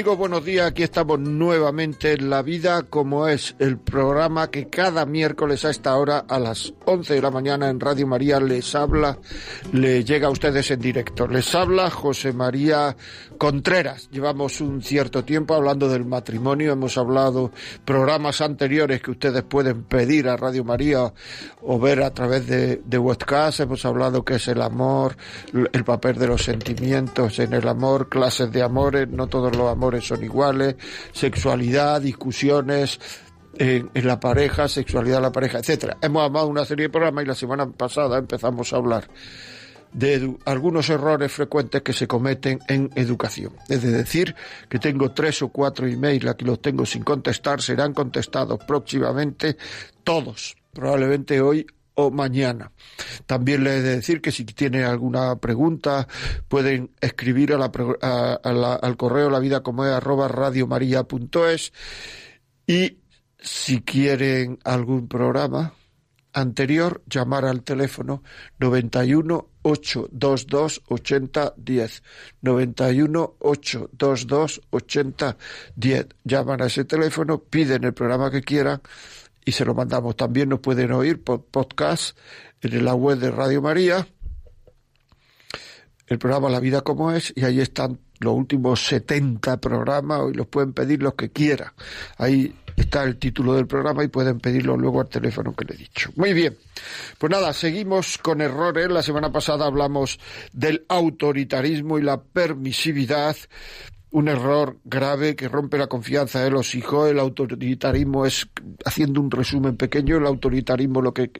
Amigos, buenos días. Aquí estamos nuevamente en La Vida como es el programa que cada miércoles a esta hora a las 11 de la mañana en Radio María les habla, le llega a ustedes en directo. Les habla José María Contreras. Llevamos un cierto tiempo hablando del matrimonio, hemos hablado programas anteriores que ustedes pueden pedir a Radio María o ver a través de, de webcast. Hemos hablado que es el amor, el papel de los sentimientos en el amor, clases de amores, no todos los amores son iguales, sexualidad, discusiones, en, la pareja, sexualidad de la pareja, etcétera. Hemos hablado una serie de programas y la semana pasada empezamos a hablar de algunos errores frecuentes que se cometen en educación. Es decir, que tengo tres o cuatro emails, aquí los tengo sin contestar, serán contestados próximamente todos, probablemente hoy o mañana. También le he de decir que si tienen alguna pregunta pueden escribir a la, al correo la vida y si quieren algún programa anterior, llamar al teléfono 91 822 8010. 91 822 8010. Llaman a ese teléfono, piden el programa que quieran y se lo mandamos. También nos pueden oír por podcast en la web de Radio María, el programa La Vida como es, y ahí están los últimos 70 programas y los pueden pedir los que quieran. Ahí está el título del programa y pueden pedirlo luego al teléfono que le he dicho. Muy bien. Pues nada, seguimos con errores. La semana pasada hablamos del autoritarismo y la permisividad un error grave que rompe la confianza de los hijos. El autoritarismo es, haciendo un resumen pequeño, el autoritarismo lo que,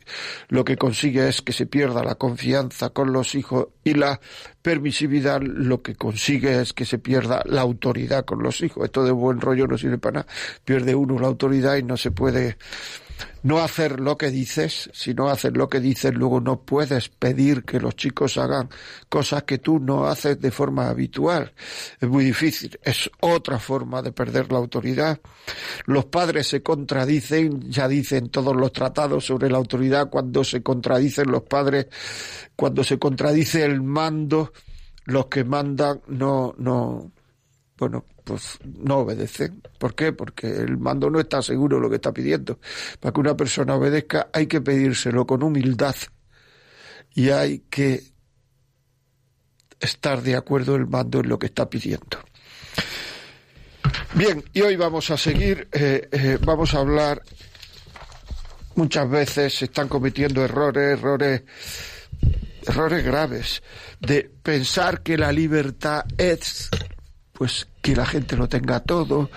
lo que consigue es que se pierda la confianza con los hijos y la permisividad lo que consigue es que se pierda la autoridad con los hijos. Esto de buen rollo no sirve para nada. Pierde uno la autoridad y no se puede no hacer lo que dices, si no haces lo que dices, luego no puedes pedir que los chicos hagan cosas que tú no haces de forma habitual. Es muy difícil, es otra forma de perder la autoridad. Los padres se contradicen, ya dicen todos los tratados sobre la autoridad, cuando se contradicen los padres, cuando se contradice el mando, los que mandan no, no, bueno, pues no obedecen. ¿Por qué? Porque el mando no está seguro de lo que está pidiendo. Para que una persona obedezca hay que pedírselo con humildad y hay que estar de acuerdo el mando en lo que está pidiendo. Bien, y hoy vamos a seguir, eh, eh, vamos a hablar, muchas veces se están cometiendo errores, errores, errores graves, de pensar que la libertad es pues que la gente lo tenga todo,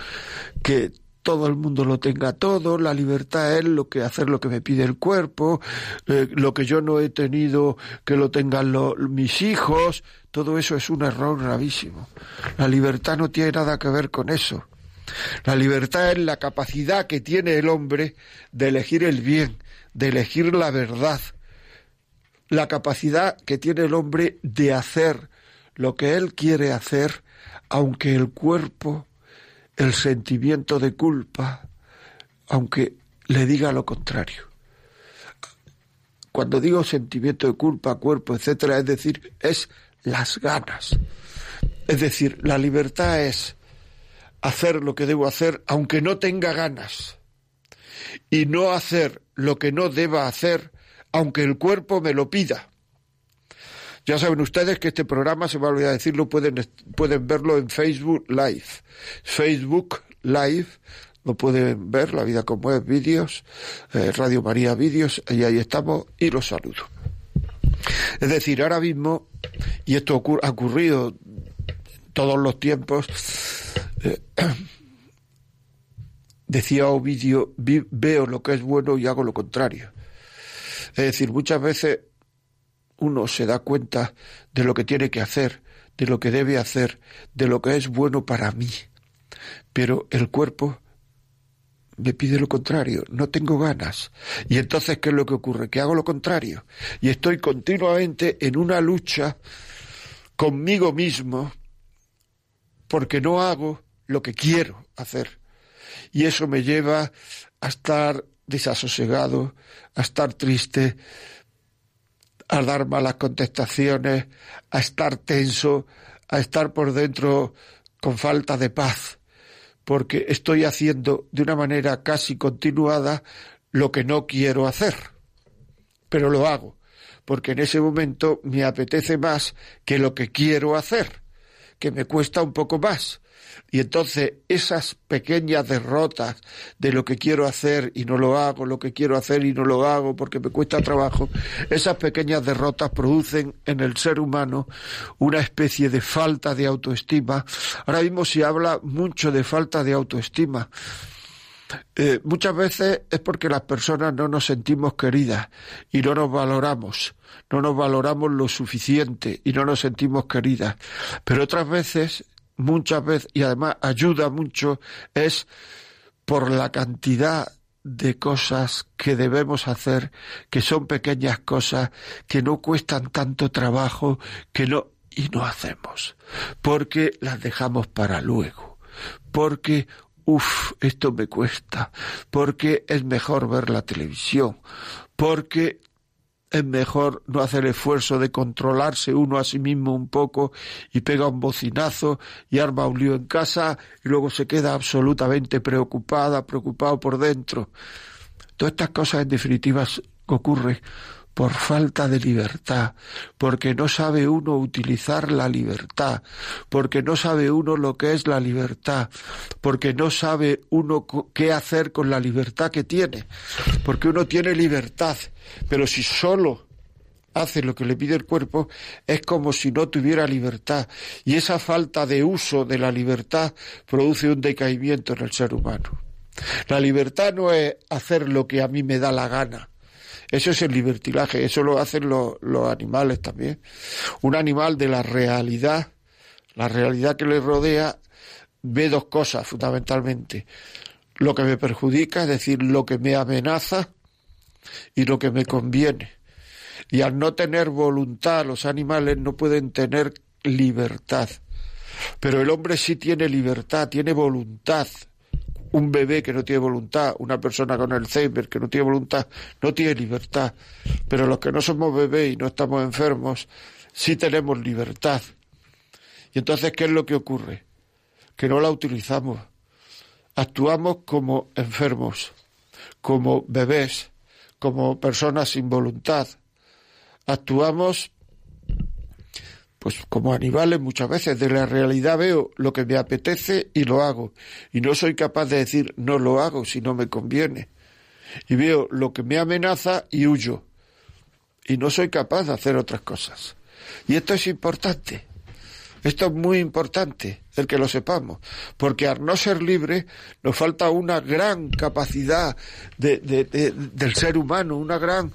que todo el mundo lo tenga todo, la libertad es lo que hacer lo que me pide el cuerpo, eh, lo que yo no he tenido que lo tengan mis hijos, todo eso es un error gravísimo. La libertad no tiene nada que ver con eso. La libertad es la capacidad que tiene el hombre de elegir el bien, de elegir la verdad, la capacidad que tiene el hombre de hacer lo que él quiere hacer aunque el cuerpo, el sentimiento de culpa, aunque le diga lo contrario. Cuando digo sentimiento de culpa, cuerpo, etcétera, es decir, es las ganas. Es decir, la libertad es hacer lo que debo hacer aunque no tenga ganas y no hacer lo que no deba hacer aunque el cuerpo me lo pida. Ya saben ustedes que este programa, se me olvidar decirlo, pueden, pueden verlo en Facebook Live. Facebook Live, lo pueden ver, La Vida como es, vídeos, eh, Radio María Vídeos, y ahí estamos, y los saludo. Es decir, ahora mismo, y esto ha ocurrido todos los tiempos, eh, decía Ovidio, veo lo que es bueno y hago lo contrario. Es decir, muchas veces uno se da cuenta de lo que tiene que hacer, de lo que debe hacer, de lo que es bueno para mí. Pero el cuerpo me pide lo contrario, no tengo ganas. Y entonces, ¿qué es lo que ocurre? Que hago lo contrario. Y estoy continuamente en una lucha conmigo mismo porque no hago lo que quiero hacer. Y eso me lleva a estar desasosegado, a estar triste, a dar malas contestaciones, a estar tenso, a estar por dentro con falta de paz porque estoy haciendo de una manera casi continuada lo que no quiero hacer. Pero lo hago, porque en ese momento me apetece más que lo que quiero hacer, que me cuesta un poco más. Y entonces esas pequeñas derrotas de lo que quiero hacer y no lo hago, lo que quiero hacer y no lo hago porque me cuesta trabajo, esas pequeñas derrotas producen en el ser humano una especie de falta de autoestima. Ahora mismo se habla mucho de falta de autoestima. Eh, muchas veces es porque las personas no nos sentimos queridas y no nos valoramos, no nos valoramos lo suficiente y no nos sentimos queridas. Pero otras veces muchas veces, y además ayuda mucho, es por la cantidad de cosas que debemos hacer, que son pequeñas cosas, que no cuestan tanto trabajo, que no, y no hacemos, porque las dejamos para luego, porque, uff, esto me cuesta, porque es mejor ver la televisión, porque es mejor no hacer esfuerzo de controlarse uno a sí mismo un poco y pega un bocinazo y arma un lío en casa y luego se queda absolutamente preocupada, preocupado por dentro. Todas estas cosas en definitiva ocurren por falta de libertad, porque no sabe uno utilizar la libertad, porque no sabe uno lo que es la libertad, porque no sabe uno qué hacer con la libertad que tiene, porque uno tiene libertad, pero si solo hace lo que le pide el cuerpo, es como si no tuviera libertad. Y esa falta de uso de la libertad produce un decaimiento en el ser humano. La libertad no es hacer lo que a mí me da la gana. Eso es el libertinaje, eso lo hacen los, animales también. Un animal de la realidad, la realidad que le rodea, ve dos cosas fundamentalmente. Lo que me perjudica, es decir, lo que me amenaza y lo que me conviene. Y al no tener voluntad, los animales no pueden tener libertad. Pero el hombre sí tiene libertad, tiene voluntad un bebé que no tiene voluntad, una persona con Alzheimer que no tiene voluntad, no tiene libertad. Pero los que no somos bebés y no estamos enfermos, sí tenemos libertad. Y entonces, ¿qué es lo que ocurre? Que no la utilizamos. Actuamos como enfermos, como bebés, como personas sin voluntad. Actuamos pues como animales muchas veces de la realidad veo lo que me apetece y lo hago. Y no soy capaz de decir no lo hago si no me conviene. Y veo lo que me amenaza y huyo. Y no soy capaz de hacer otras cosas. Y esto es importante. Esto es muy importante, el que lo sepamos, porque al no ser libre nos falta una gran capacidad de, del ser humano, una gran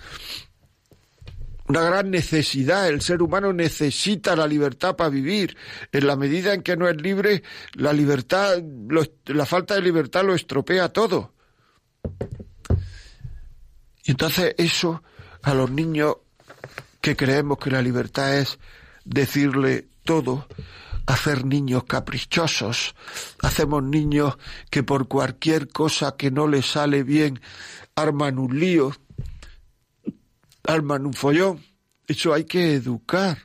una gran necesidad. El ser humano necesita la libertad para vivir. En la medida en que no es libre, la libertad, la falta de libertad lo estropea todo. Y entonces eso a los niños que creemos que la libertad es decirle todo, hacer niños caprichosos, hacemos niños que por cualquier cosa que no les sale bien arman un lío, arman un follón. Eso hay que educar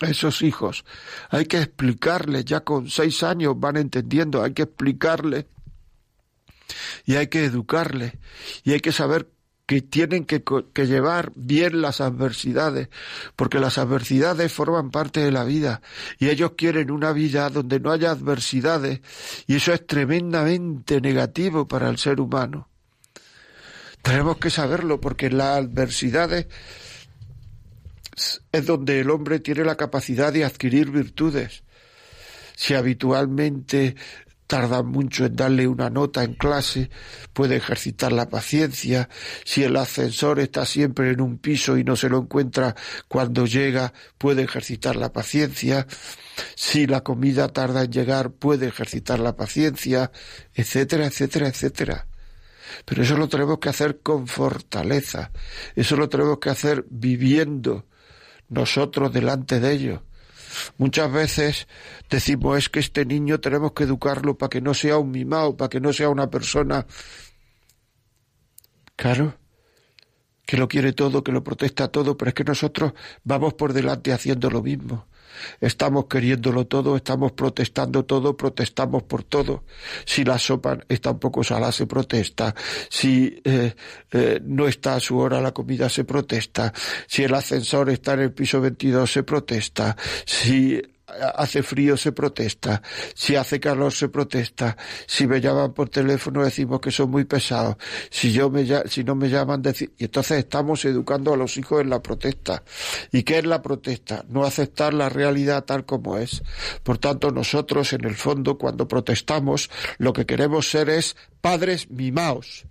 a esos hijos. Hay que explicarles, ya con seis años van entendiendo, hay que explicarles y hay que educarles y hay que saber que tienen que, que, llevar bien las adversidades, porque las adversidades forman parte de la vida y ellos quieren una vida donde no haya adversidades y eso es tremendamente negativo para el ser humano. Tenemos que saberlo porque las adversidades es donde el hombre tiene la capacidad de adquirir virtudes. Si habitualmente tarda mucho en darle una nota en clase, puede ejercitar la paciencia, si el ascensor está siempre en un piso y no se lo encuentra cuando llega, puede ejercitar la paciencia, si la comida tarda en llegar, puede ejercitar la paciencia, etcétera, etcétera, etcétera. Pero eso lo tenemos que hacer con fortaleza, eso lo tenemos que hacer viviendo nosotros delante de ellos. Muchas veces decimos es que este niño tenemos que educarlo para que no sea un mimado, para que no sea una persona, claro, que lo quiere todo, que lo protesta todo, pero es que nosotros vamos por delante haciendo lo mismo. Estamos queriéndolo todo, estamos protestando todo, protestamos por todo. Si la sopa está un poco salada, se protesta. Si eh, eh, no está a su hora la comida, se protesta. Si el ascensor está en el piso 22, se protesta. Si hace frío se protesta, si hace calor se protesta, si me llaman por teléfono decimos que son muy pesados, si yo me si no me llaman y entonces estamos educando a los hijos en la protesta. ¿Y qué es la protesta? No aceptar la realidad tal como es. Por tanto, nosotros en el fondo cuando protestamos lo que queremos ser es padres mimaos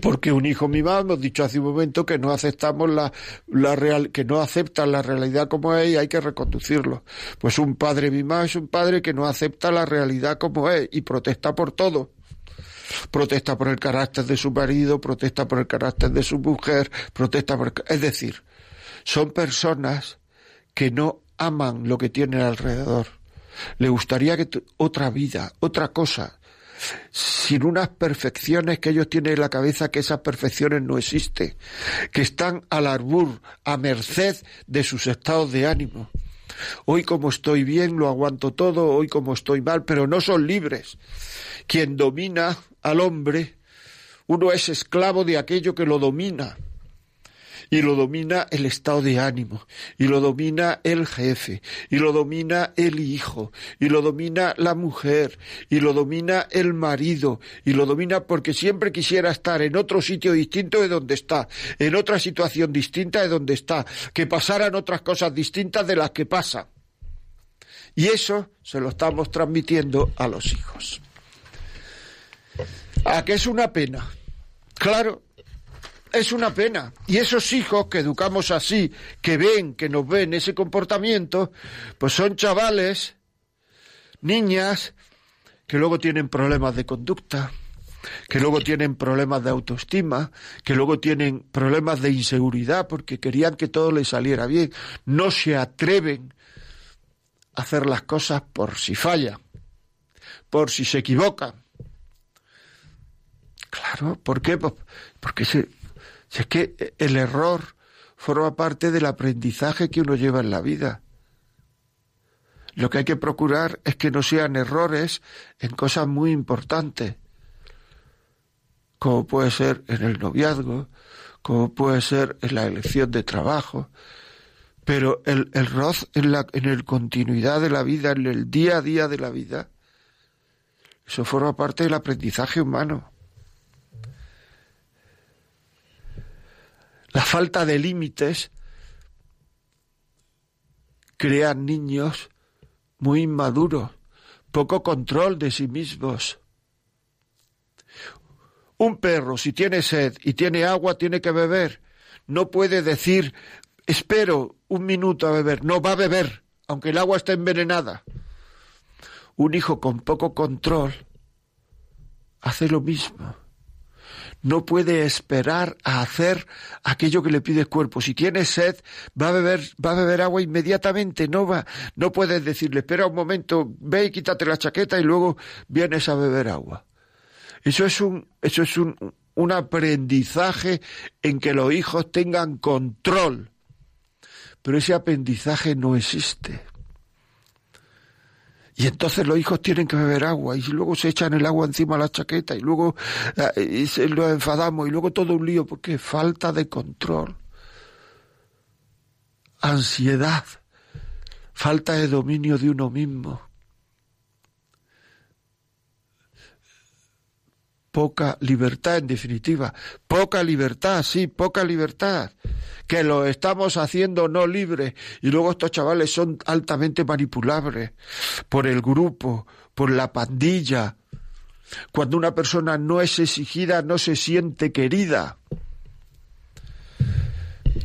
porque un hijo mimado, hemos dicho hace un momento que no aceptamos la, la real, que no acepta la realidad como es y hay que reconducirlo. Pues un padre mimado es un padre que no acepta la realidad como es y protesta por todo. Protesta por el carácter de su marido, protesta por el carácter de su mujer, protesta por... Es decir, son personas que no aman lo que tienen alrededor. Le gustaría que otra vida, otra cosa, sin unas perfecciones que ellos tienen en la cabeza que esas perfecciones no existen, que están al arbur, a merced de sus estados de ánimo. Hoy como estoy bien lo aguanto todo, hoy como estoy mal, pero no son libres. Quien domina al hombre, uno es esclavo de aquello que lo domina y lo domina el estado de ánimo, y lo domina el jefe, y lo domina el hijo, y lo domina la mujer, y lo domina el marido, y lo domina porque siempre quisiera estar en otro sitio distinto de donde está, en otra situación distinta de donde está, que pasaran otras cosas distintas de las que pasan. Y eso se lo estamos transmitiendo a los hijos. ¿A qué es una pena? Claro, es una pena. Y esos hijos que educamos así, que ven, que nos ven ese comportamiento, pues son chavales, niñas, que luego tienen problemas de conducta, que luego tienen problemas de autoestima, que luego tienen problemas de inseguridad porque querían que todo les saliera bien. No se atreven a hacer las cosas por si fallan, por si se equivocan. Claro, ¿por qué? Pues porque se, si es que el error forma parte del aprendizaje que uno lleva en la vida. Lo que hay que procurar es que no sean errores en cosas muy importantes, como puede ser en el noviazgo, como puede ser en la elección de trabajo, pero el error en la en el continuidad de la vida, en el día a día de la vida, eso forma parte del aprendizaje humano. La falta de límites crea niños muy inmaduros, poco control de sí mismos. Un perro, si tiene sed y tiene agua, tiene que beber. No puede decir, espero un minuto a beber. No va a beber, aunque el agua esté envenenada. Un hijo con poco control hace lo mismo no puede esperar a hacer aquello que le pide el cuerpo. Si tiene sed, va a beber, va a beber agua inmediatamente, no va, no puedes decirle, espera un momento, ve y quítate la chaqueta y luego vienes a beber agua. Eso es un, eso es un, un aprendizaje en que los hijos tengan control. Pero ese aprendizaje no existe. Y entonces los hijos tienen que beber agua y luego se echan el agua encima de la chaqueta y luego y se, lo enfadamos y luego todo un lío porque falta de control, ansiedad, falta de dominio de uno mismo. Poca libertad, en definitiva. Poca libertad, sí, poca libertad que lo estamos haciendo no libre y luego estos chavales son altamente manipulables por el grupo, por la pandilla. Cuando una persona no es exigida, no se siente querida.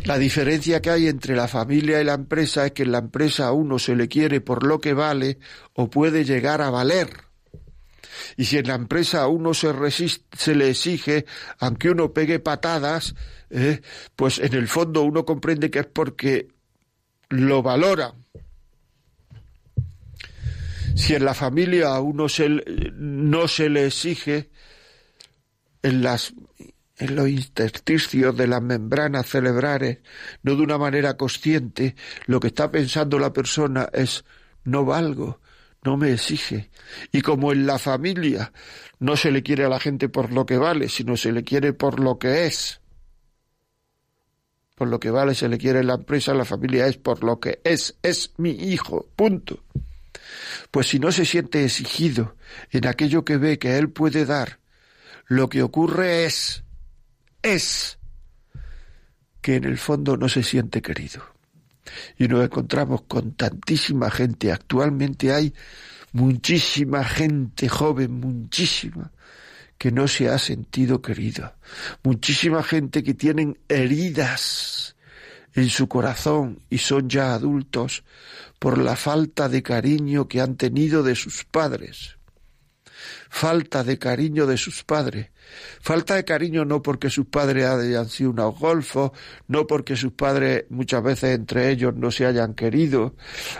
La diferencia que hay entre la familia y la empresa es que en la empresa a uno se le quiere por lo que vale o puede llegar a valer. Y si en la empresa a uno se, se le exige, aunque uno pegue patadas, eh, pues en el fondo uno comprende que es porque lo valora. Si en la familia a uno se, no se le exige, en las en los intersticios de las membranas cerebrales, no de una manera consciente, lo que está pensando la persona es no valgo, no me exige. Y como en la familia no se le quiere a la gente por lo que vale, sino se le quiere por lo que es. Por lo que vale se le quiere la empresa, la familia es por lo que es, es mi hijo, punto. Pues si no se siente exigido en aquello que ve que él puede dar, lo que ocurre es, es, que en el fondo no se siente querido y nos encontramos con tantísima gente. Actualmente hay muchísima gente joven, muchísima, que no se ha sentido querida. Muchísima gente que tienen heridas en su corazón y son ya adultos por la falta de cariño que han tenido de sus padres falta de cariño de sus padres. Falta de cariño no porque sus padres hayan sido unos golfos, no porque sus padres muchas veces entre ellos no se hayan querido,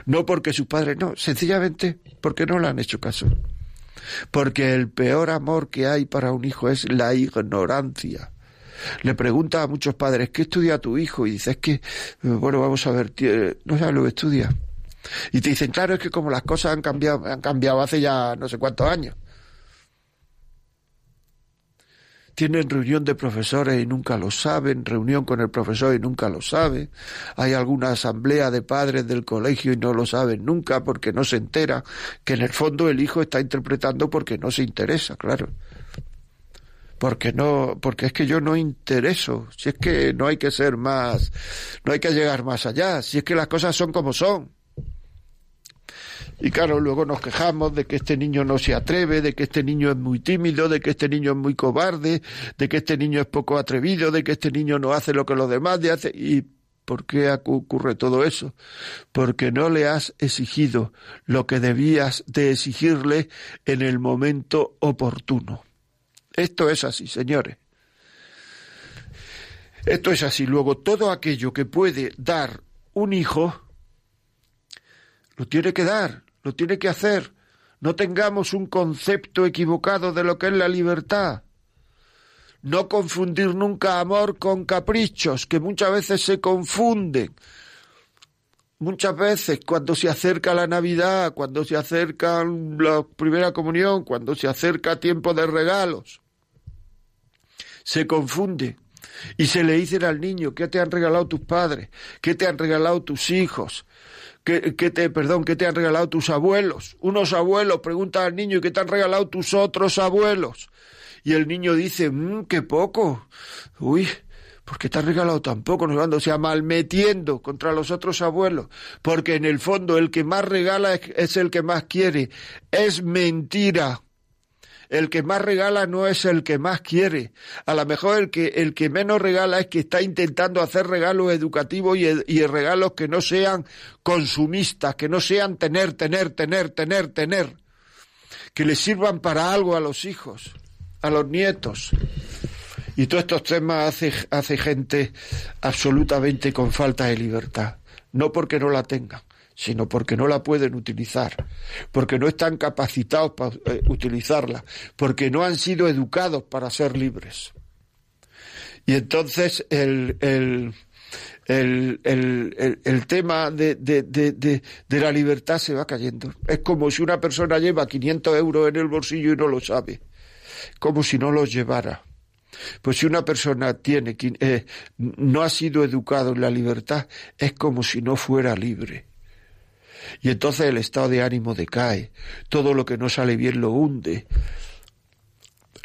no porque sus padres no, sencillamente porque no le han hecho caso. Porque el peor amor que hay para un hijo es la ignorancia. Le pregunta a muchos padres, ¿qué estudia tu hijo? Y dices que, bueno, vamos a ver, no sabe lo que estudia. Y te dicen, claro, es que como las cosas han cambiado, han cambiado hace ya no sé cuántos años. Tienen reunión de profesores y nunca lo saben, reunión con el profesor y nunca lo saben, hay alguna asamblea de padres del colegio y no lo saben nunca porque no se entera, que en el fondo el hijo está interpretando porque no se interesa, claro. Porque no, porque es que yo no intereso, si es que no hay que ser más, no hay que llegar más allá, si es que las cosas son como son. Y claro, luego nos quejamos de que este niño no se atreve, de que este niño es muy tímido, de que este niño es muy cobarde, de que este niño es poco atrevido, de que este niño no hace lo que los demás hacen. ¿Y por qué ocurre todo eso? Porque no le has exigido lo que debías de exigirle en el momento oportuno. Esto es así, señores. Esto es así. Luego, todo aquello que puede dar un hijo, lo tiene que dar lo tiene que hacer. No tengamos un concepto equivocado de lo que es la libertad. No confundir nunca amor con caprichos, que muchas veces se confunden. Muchas veces cuando se acerca la Navidad, cuando se acerca la primera comunión, cuando se acerca tiempo de regalos, se confunde y se le dicen al niño, ¿qué te han regalado tus padres? ¿Qué te han regalado tus hijos? ¿Qué, te, perdón, qué te han regalado tus abuelos? Unos abuelos preguntan al niño, ¿y qué te han regalado tus otros abuelos? Y el niño dice, mmm, qué poco. Uy, ¿por qué te han regalado tan poco? Nos o sea, malmetiendo contra los otros abuelos. Porque en el fondo el que más regala es el que más quiere. Es mentira el que más regala no es el que más quiere. A lo mejor el que, el que menos regala es que está intentando hacer regalos educativos y, y regalos que no sean consumistas, que no sean tener, tener, tener, tener, tener, que le sirvan para algo a los hijos, a los nietos. Y todos estos temas hace, hace gente absolutamente con falta de libertad, no porque no la tengan, sino porque no la pueden utilizar, porque no están capacitados para eh, utilizarla, porque no han sido educados para ser libres. Y entonces el, el, el, el, tema de, de, de, la libertad se va cayendo. Es como si una persona lleva 500 euros en el bolsillo y no lo sabe, como si no los llevara. Pues si una persona tiene, eh, no ha sido educado en la libertad, es como si no fuera libre. Y entonces el estado de ánimo decae, todo lo que no sale bien lo hunde,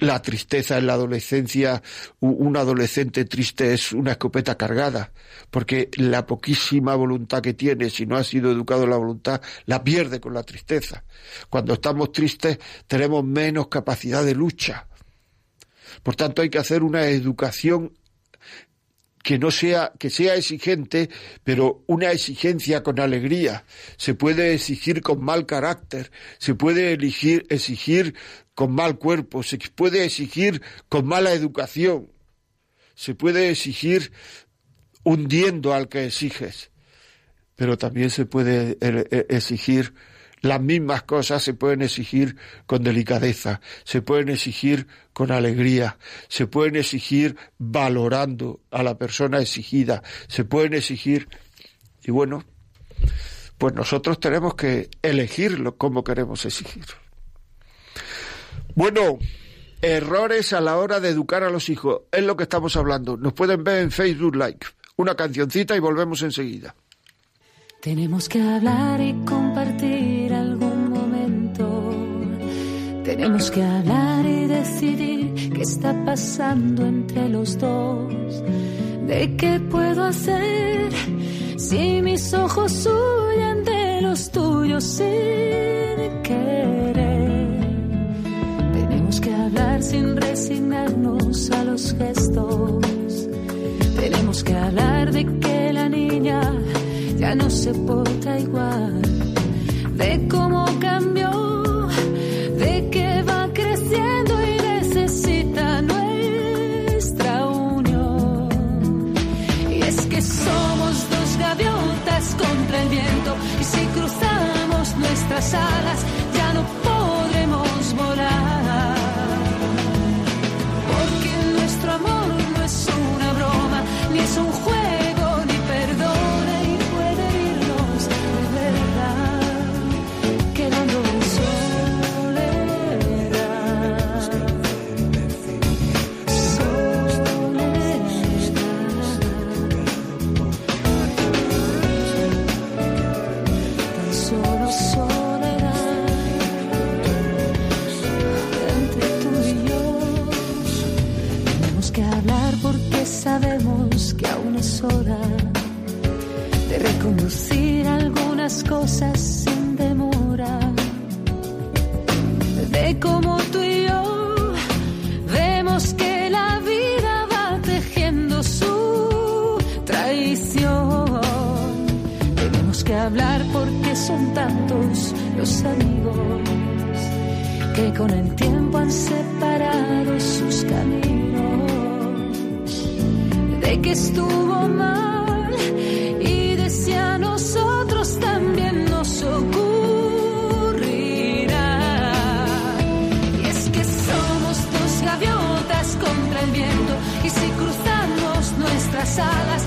la tristeza en la adolescencia, un adolescente triste es una escopeta cargada, porque la poquísima voluntad que tiene, si no ha sido educado en la voluntad, la pierde con la tristeza. Cuando estamos tristes tenemos menos capacidad de lucha. Por tanto, hay que hacer una educación que no sea, que sea exigente, pero una exigencia con alegría. Se puede exigir con mal carácter, se puede elegir, exigir con mal cuerpo, se puede exigir con mala educación, se puede exigir hundiendo al que exiges, pero también se puede eh, eh, exigir las mismas cosas se pueden exigir con delicadeza, se pueden exigir con alegría, se pueden exigir valorando a la persona exigida, se pueden exigir y bueno, pues nosotros tenemos que elegirlo como queremos exigir. Bueno, errores a la hora de educar a los hijos, es lo que estamos hablando. Nos pueden ver en Facebook Like. Una cancioncita y volvemos enseguida. Tenemos que hablar y compartir. Tenemos que hablar y decidir qué está pasando entre los dos. ¿De qué puedo hacer si mis ojos huyen de los tuyos sin querer? Tenemos que hablar sin resignarnos a los gestos. Tenemos que hablar de que la niña ya no se porta igual, de cómo cambió, nuestras cosas sin demora, de cómo tú y yo vemos que la vida va tejiendo su traición. Tenemos que hablar porque son tantos los amigos que con el tiempo han separado que estuvo mal y decía nosotros también nos ocurrirá. Y es que somos dos gaviotas contra el viento y si cruzamos nuestras alas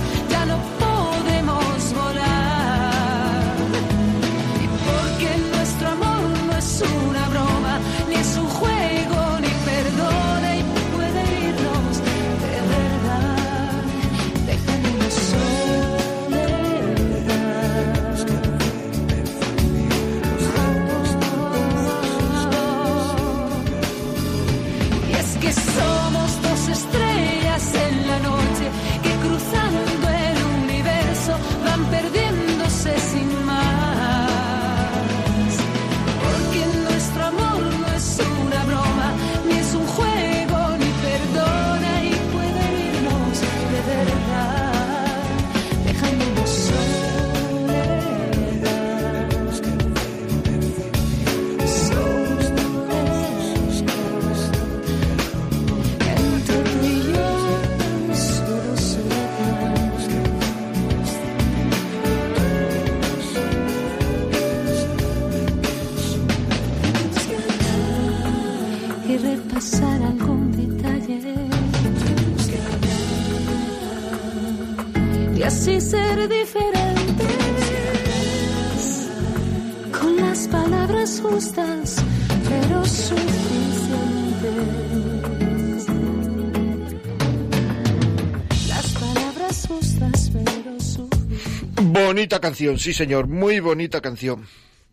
canción, sí señor, muy bonita canción.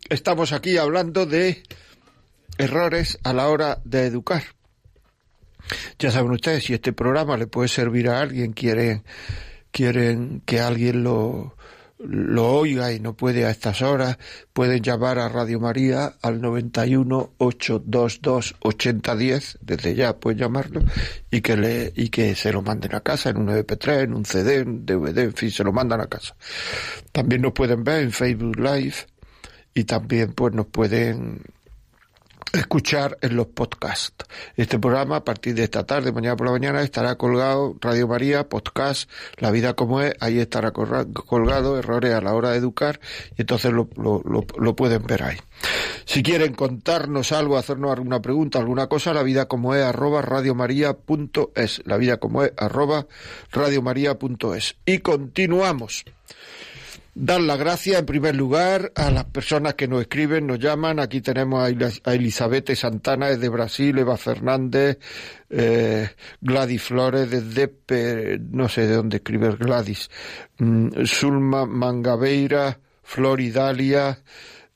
Estamos aquí hablando de errores a la hora de educar. Ya saben ustedes, si este programa le puede servir a alguien, quieren, quieren que alguien lo, lo oiga y no puede a estas horas, pueden llamar a Radio María al 91 822 8010, desde ya pueden llamarlo, y que le, y que se lo manden a casa en un MP3, en un CD, en un DVD, en fin, se lo mandan a casa. También nos pueden ver en Facebook Live y también pues nos pueden escuchar en los podcasts. Este programa a partir de esta tarde, mañana por la mañana, estará colgado Radio María, podcast, La vida como es, ahí estará colgado, errores a la hora de educar, y entonces lo, lo, lo, lo pueden ver ahí. Si quieren contarnos algo, hacernos alguna pregunta, alguna cosa, la vida como es arroba radiomaria.es, la vida como es arroba radiomaria.es. Y continuamos dar las gracias en primer lugar a las personas que nos escriben, nos llaman. Aquí tenemos a Elizabeth Santana desde Brasil, Eva Fernández, eh, Gladys Flores desde, no sé de dónde escribe Gladys, mm, Zulma Mangabeira, Floridalia,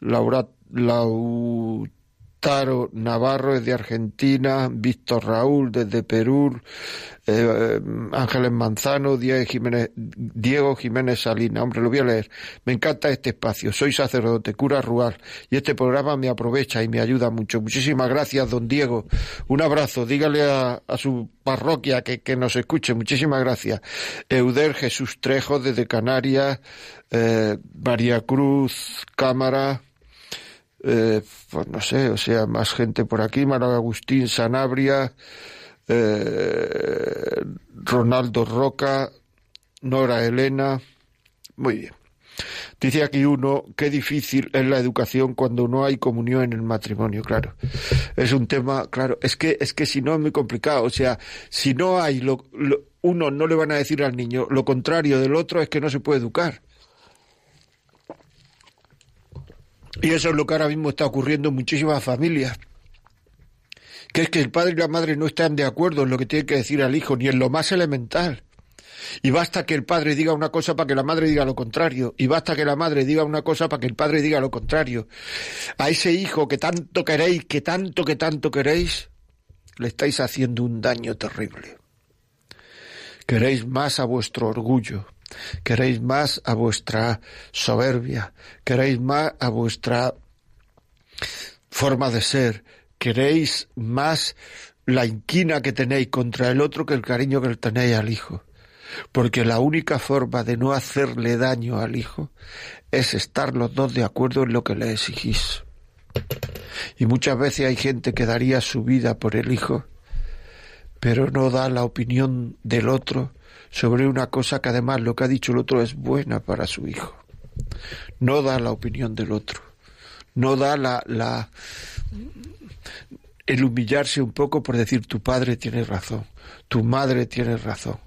Laura, Lautaro Navarro desde Argentina, Víctor Raúl desde Perú, eh, Ángeles Manzano, Diego Jiménez, Diego Jiménez Salina. Hombre, lo voy a leer. Me encanta este espacio. Soy sacerdote, cura rural, y este programa me aprovecha y me ayuda mucho. Muchísimas gracias, don Diego. Un abrazo. Dígale a, a su parroquia que, que nos escuche. Muchísimas gracias. Euder Jesús Trejo desde Canarias, eh, María Cruz Cámara, eh, pues no sé, o sea, más gente por aquí, Manuel Agustín Sanabria, eh, Ronaldo Roca, Nora Elena, muy bien. Dice aquí uno, qué difícil es la educación cuando no hay comunión en el matrimonio, claro. Es un tema, claro, es que, es que si no es muy complicado, o sea, si no hay, lo, uno no le van a decir al niño lo contrario del otro es que no se puede educar. Y eso es lo que ahora mismo está ocurriendo en muchísimas familias. Que es que el padre y la madre no están de acuerdo en lo que tiene que decir al hijo, ni en lo más elemental. Y basta que el padre diga una cosa para que la madre diga lo contrario. Y basta que la madre diga una cosa para que el padre diga lo contrario. A ese hijo que tanto queréis, que tanto, que tanto queréis, le estáis haciendo un daño terrible. Queréis más a vuestro orgullo, queréis más a vuestra soberbia, queréis más a vuestra forma de ser, queréis más la inquina que tenéis contra el otro que el cariño que tenéis al hijo. Porque la única forma de no hacerle daño al hijo es estar los dos de acuerdo en lo que le exigís. Y muchas veces hay gente que daría su vida por el hijo, pero no da la opinión del otro sobre una cosa que además lo que ha dicho el otro es buena para su hijo. No da la opinión del otro. No da la, la el humillarse un poco por decir tu padre tiene razón, tu madre tiene razón.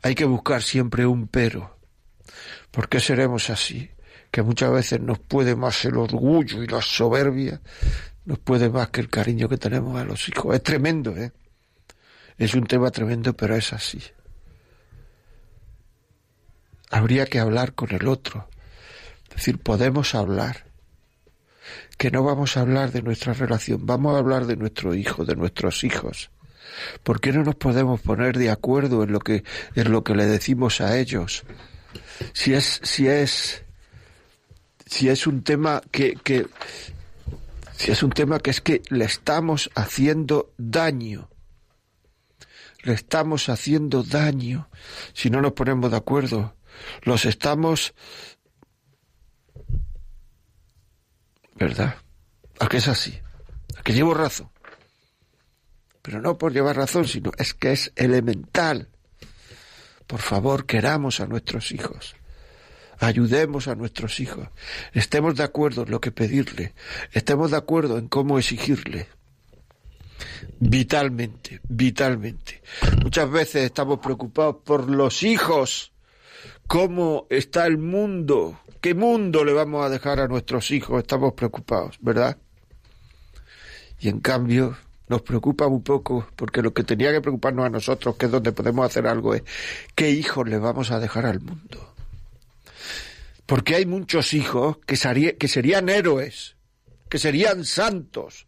Hay que buscar siempre un pero. ¿Por qué seremos así? Que muchas veces nos puede más el orgullo y la soberbia, nos puede más que el cariño que tenemos a los hijos. Es tremendo, ¿eh? Es un tema tremendo, pero es así. Habría que hablar con el otro. Es decir, podemos hablar. Que no vamos a hablar de nuestra relación, vamos a hablar de nuestro hijo, de nuestros hijos. ¿Por qué no nos podemos poner de acuerdo en lo que, en lo que le decimos a ellos? Si es, si es, si es un tema que, que, si es un tema que es que le estamos haciendo daño. Le estamos haciendo daño si no nos ponemos de acuerdo. Los estamos ¿verdad? ¿A que es así? ¿A que llevo razón? Pero no por llevar razón, sino es que es elemental. Por favor, queramos a nuestros hijos. Ayudemos a nuestros hijos. Estemos de acuerdo en lo que pedirle. Estemos de acuerdo en cómo exigirle. Vitalmente, vitalmente. Muchas veces estamos preocupados por los hijos cómo está el mundo, qué mundo le vamos a dejar a nuestros hijos, estamos preocupados, ¿verdad? Y en cambio nos preocupa un poco, porque lo que tenía que preocuparnos a nosotros, que es donde podemos hacer algo, es qué hijos le vamos a dejar al mundo. Porque hay muchos hijos que, que serían héroes, que serían santos,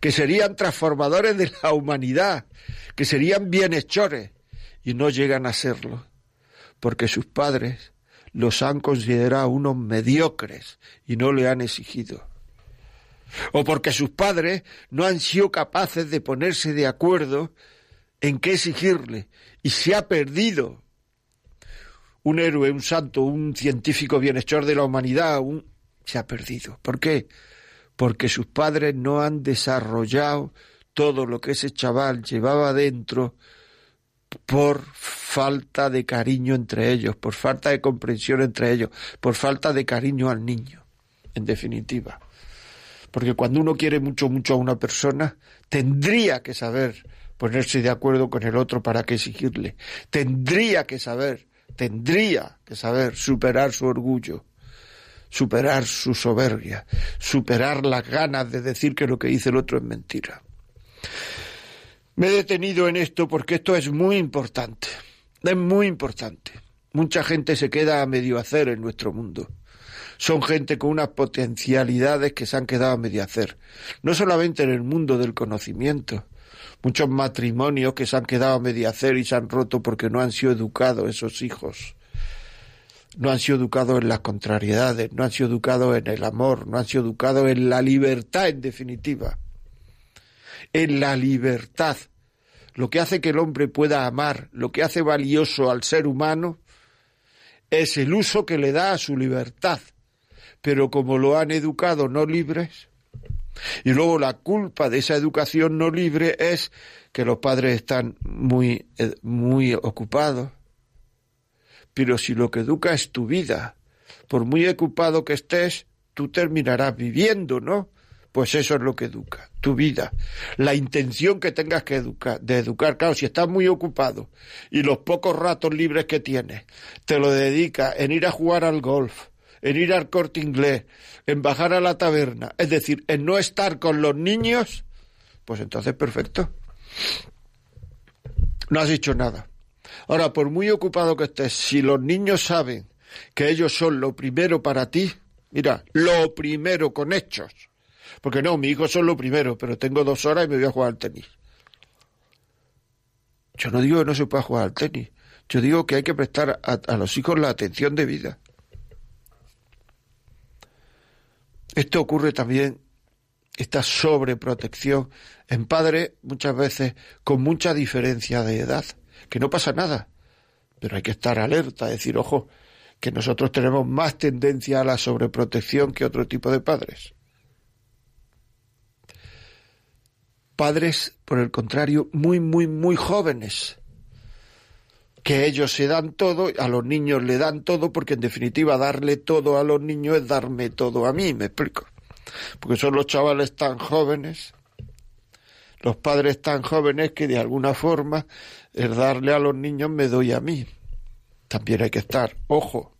que serían transformadores de la humanidad, que serían bienhechores, y no llegan a serlo porque sus padres los han considerado unos mediocres y no le han exigido. O porque sus padres no han sido capaces de ponerse de acuerdo en qué exigirle y se ha perdido. Un héroe, un santo, un científico bienhechor de la humanidad, se ha perdido. ¿Por qué? Porque sus padres no han desarrollado todo lo que ese chaval llevaba dentro por falta de cariño entre ellos, por falta de comprensión entre ellos, por falta de cariño al niño, en definitiva. Porque cuando uno quiere mucho, mucho a una persona, tendría que saber ponerse de acuerdo con el otro para qué exigirle. Tendría que saber, tendría que saber superar su orgullo, superar su soberbia, superar las ganas de decir que lo que dice el otro es mentira. Me he detenido en esto porque esto es muy importante. Es muy importante. Mucha gente se queda a medio hacer en nuestro mundo. Son gente con unas potencialidades que se han quedado a medio hacer. No solamente en el mundo del conocimiento. Muchos matrimonios que se han quedado a medio hacer y se han roto porque no han sido educados esos hijos. No han sido educados en las contrariedades, no han sido educados en el amor, no han sido educados en la libertad en definitiva en la libertad. Lo que hace que el hombre pueda amar, lo que hace valioso al ser humano, es el uso que le da a su libertad. Pero como lo han educado no libres, y luego la culpa de esa educación no libre es que los padres están muy, eh, muy ocupados. Pero si lo que educa es tu vida, por muy ocupado que estés, tú terminarás viviendo, ¿no? Pues eso es lo que educa, tu vida. La intención que tengas que educar, de educar. Claro, si estás muy ocupado y los pocos ratos libres que tienes te lo dedicas en ir a jugar al golf, en ir al corte inglés, en bajar a la taberna, es decir, en no estar con los niños, pues entonces perfecto. No has hecho nada. Ahora, por muy ocupado que estés, si los niños saben que ellos son lo primero para ti, mira, lo primero con hechos porque no, mi hijo son lo primero, pero tengo dos horas y me voy a jugar al tenis. Yo no digo que no se pueda jugar al tenis. Yo digo que hay que prestar a, a los hijos la atención debida. Esto ocurre también, esta sobreprotección en padres muchas veces con mucha diferencia de edad, que no pasa nada, pero hay que estar alerta, decir, ojo, que nosotros tenemos más tendencia a la sobreprotección que otro tipo de padres. Padres, por el contrario, muy, muy, muy jóvenes, que ellos se dan todo, a los niños le dan todo, porque en definitiva darle todo a los niños es darme todo a mí, me explico. Porque son los chavales tan jóvenes, los padres tan jóvenes que de alguna forma el darle a los niños me doy a mí. También hay que estar, ojo,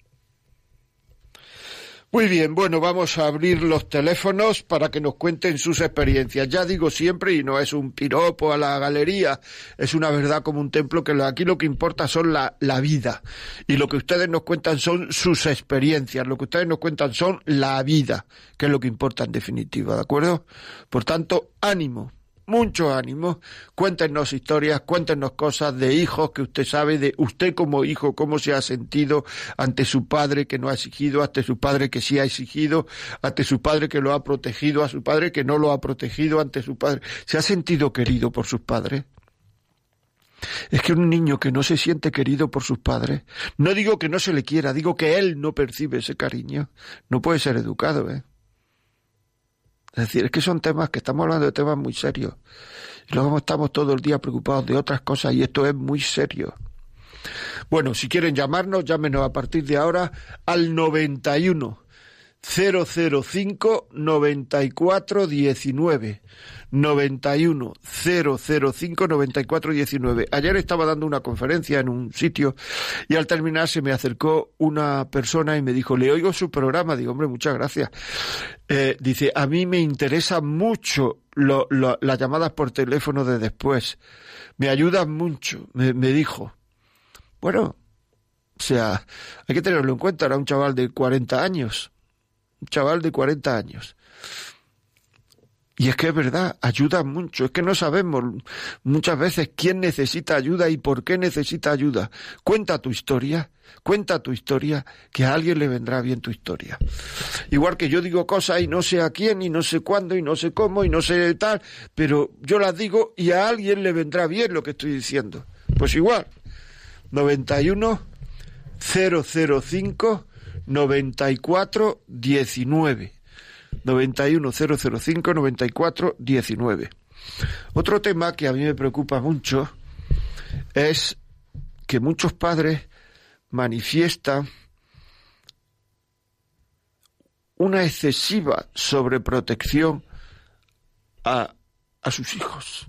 muy bien, bueno, vamos a abrir los teléfonos para que nos cuenten sus experiencias. Ya digo siempre, y no es un piropo a la galería, es una verdad como un templo, que aquí lo que importa son la, la vida. Y lo que ustedes nos cuentan son sus experiencias, lo que ustedes nos cuentan son la vida, que es lo que importa en definitiva, ¿de acuerdo? Por tanto, ánimo mucho ánimo. Cuéntenos historias, cuéntenos cosas de hijos que usted sabe, de usted como hijo, cómo se ha sentido ante su padre que no ha exigido, ante su padre que sí ha exigido, ante su padre que lo ha protegido, a su padre que no lo ha protegido, ante su padre. ¿Se ha sentido querido por sus padres? Es que un niño que no se siente querido por sus padres, no digo que no se le quiera, digo que él no percibe ese cariño, no puede ser educado, ¿eh? Es decir, es que son temas que estamos hablando de temas muy serios. Y luego estamos todo el día preocupados de otras cosas y esto es muy serio. Bueno, si quieren llamarnos, llámenos a partir de ahora al 91 005 94 19 91 005 94 19. Ayer estaba dando una conferencia en un sitio y al terminar se me acercó una persona y me dijo, le oigo su programa. Digo, hombre, muchas gracias. Eh, dice, a mí me interesa mucho las llamadas por teléfono de después. Me ayudan mucho, me, me dijo. Bueno, o sea, hay que tenerlo en cuenta, era un chaval de 40 años chaval de 40 años. Y es que es verdad, ayuda mucho. Es que no sabemos muchas veces quién necesita ayuda y por qué necesita ayuda. Cuenta tu historia, cuenta tu historia, que a alguien le vendrá bien tu historia. Igual que yo digo cosas y no sé a quién y no sé cuándo y no sé cómo y no sé tal, pero yo las digo y a alguien le vendrá bien lo que estoy diciendo. Pues igual, 91 005 94 19. 91 005 94 19. Otro tema que a mí me preocupa mucho es que muchos padres manifiestan una excesiva sobreprotección a, a sus hijos.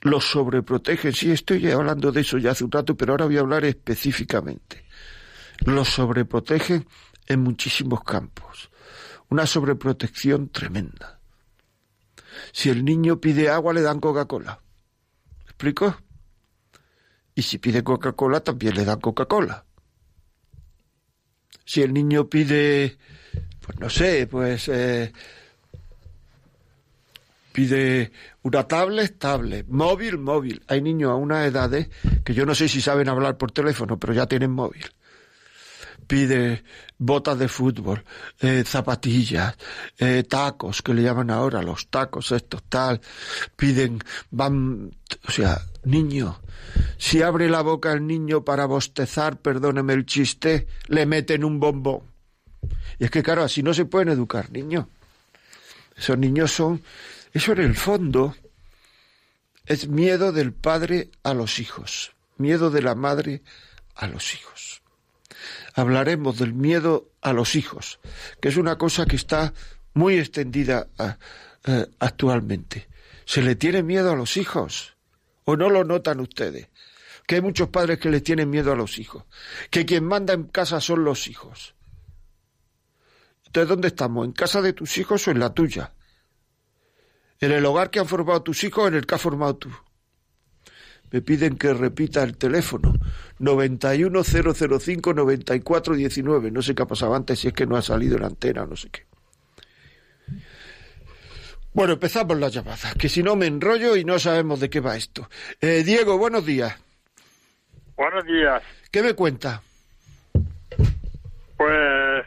Los sobreprotegen. Sí, estoy hablando de eso ya hace un rato, pero ahora voy a hablar específicamente los sobreprotegen en muchísimos campos. Una sobreprotección tremenda. Si el niño pide agua, le dan Coca-Cola. ¿Me explico? Y si pide Coca-Cola, también le dan Coca-Cola. Si el niño pide, pues no sé, pues eh, pide una tablet, tablet, móvil, móvil. Hay niños a unas edades que yo no sé si saben hablar por teléfono, pero ya tienen móvil pide botas de fútbol, eh, zapatillas, eh, tacos, que le llaman ahora los tacos estos tal, piden, van, o sea, niño, si abre la boca el niño para bostezar, perdóneme el chiste, le meten un bombón. Y es que claro, así no se pueden educar niños. Esos niños son, eso en el fondo es miedo del padre a los hijos, miedo de la madre a los hijos hablaremos del miedo a los hijos, que es una cosa que está muy extendida eh, actualmente. ¿Se le tiene miedo a los hijos? ¿O no lo notan ustedes? Que hay muchos padres que le tienen miedo a los hijos. Que quien manda en casa son los hijos. Entonces, ¿dónde estamos? ¿En casa de tus hijos o en la tuya? ¿En el hogar que han formado tus hijos o en el que has formado tú? Me piden que repita el teléfono 910059419. No sé qué ha pasado antes, si es que no ha salido la antena o no sé qué. Bueno, empezamos la llamada, que si no me enrollo y no sabemos de qué va esto. Eh, Diego, buenos días. Buenos días. ¿Qué me cuenta? Pues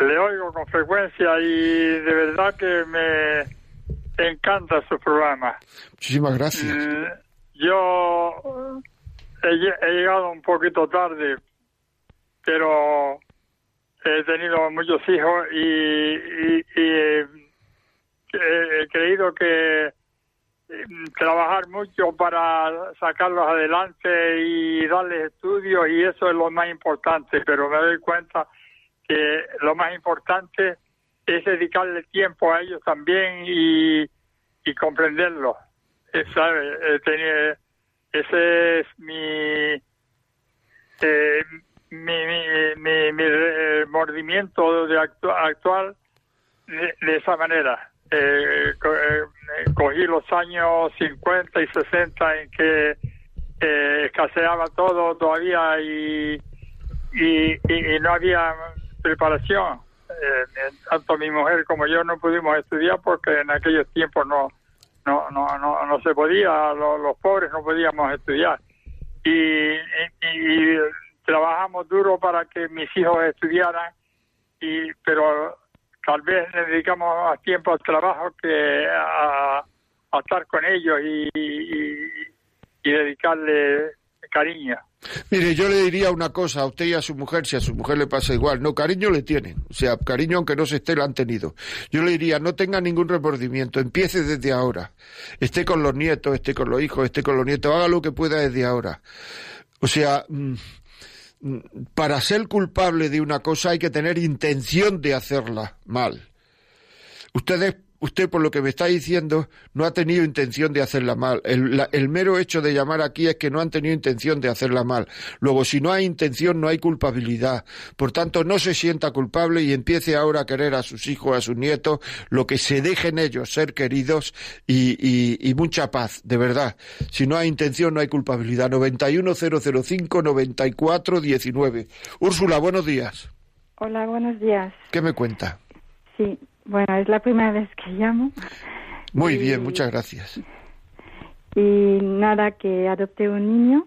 le oigo con frecuencia y de verdad que me encanta su programa. Muchísimas gracias. Yo he, llegado un poquito tarde, pero he tenido muchos hijos y, he creído que mm, trabajar mucho para sacarlos adelante y darles estudios y eso es lo más importante, pero me doy cuenta que lo más importante es dedicarle tiempo a ellos también y, y comprenderlos. ¿sabe? tenía, ese es mi, eh, mi, mi, mi, mordimiento de actual de, esa manera. Eh, eh, cogí los años 50 y 60 en que escaseaba todo todavía y, y, y, no había preparación. tanto mi mujer como yo no pudimos estudiar porque en aquellos tiempos no no no no no se podía los, pobres no podíamos estudiar. Y, trabajamos duro para que mis hijos estudiaran y pero tal vez dedicamos más tiempo al trabajo que a, estar con ellos y, y dedicarle cariño Mire, yo le diría una cosa a usted y a su mujer, si a su mujer le pasa igual. No, cariño le tienen. O sea, cariño aunque no se esté, lo han tenido. Yo le diría, no tenga ningún remordimiento. Empiece desde ahora. Esté con los nietos, esté con los hijos, esté con los nietos. Haga lo que pueda desde ahora. O sea, mm, para ser culpable de una cosa hay que tener intención de hacerla mal. Ustedes usted por lo que me está diciendo no ha tenido intención de hacerla mal. El, mero hecho de llamar aquí es que no han tenido intención de hacerla mal. Luego, si no hay intención, no hay culpabilidad. Por tanto, no se sienta culpable y empiece ahora a querer a sus hijos, a sus nietos, lo que se dejen ellos ser queridos y, mucha paz, de verdad. Si no hay intención, no hay culpabilidad. 91005-9419. Úrsula, buenos días. Hola, buenos días. ¿Qué me cuenta? Sí, bueno, es la primera vez que llamo. Muy bien, muchas gracias. Y nada, que adopté un niño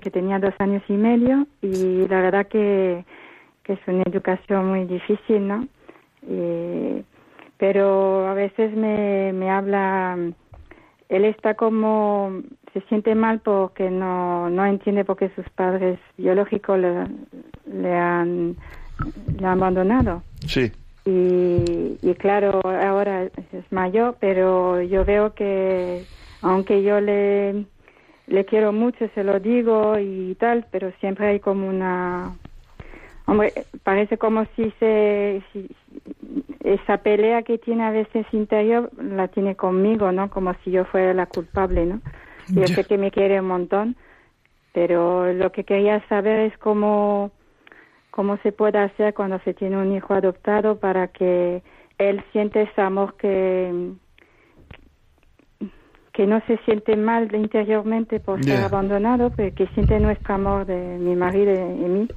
que tenía dos años y medio y la verdad que, que es una educación muy difícil, ¿no? pero a veces me, me habla, él está como, se siente mal porque no, no entiende por qué sus padres biológicos le, le han, le han abandonado. Sí. Y, y claro, ahora es mayor, pero yo veo que aunque yo le, le quiero mucho, se lo digo y tal, pero siempre hay como una... Hombre, parece como si se... esa pelea que tiene a veces interior la tiene conmigo, ¿no? Como si yo fuera la culpable, ¿no? Yo sé que me quiere un montón, pero lo que quería saber es cómo cómo se puede hacer cuando se tiene un hijo adoptado para que él siente ese amor que que no se siente mal interiormente por ser abandonado, pero que siente nuestro amor de mi marido y mí.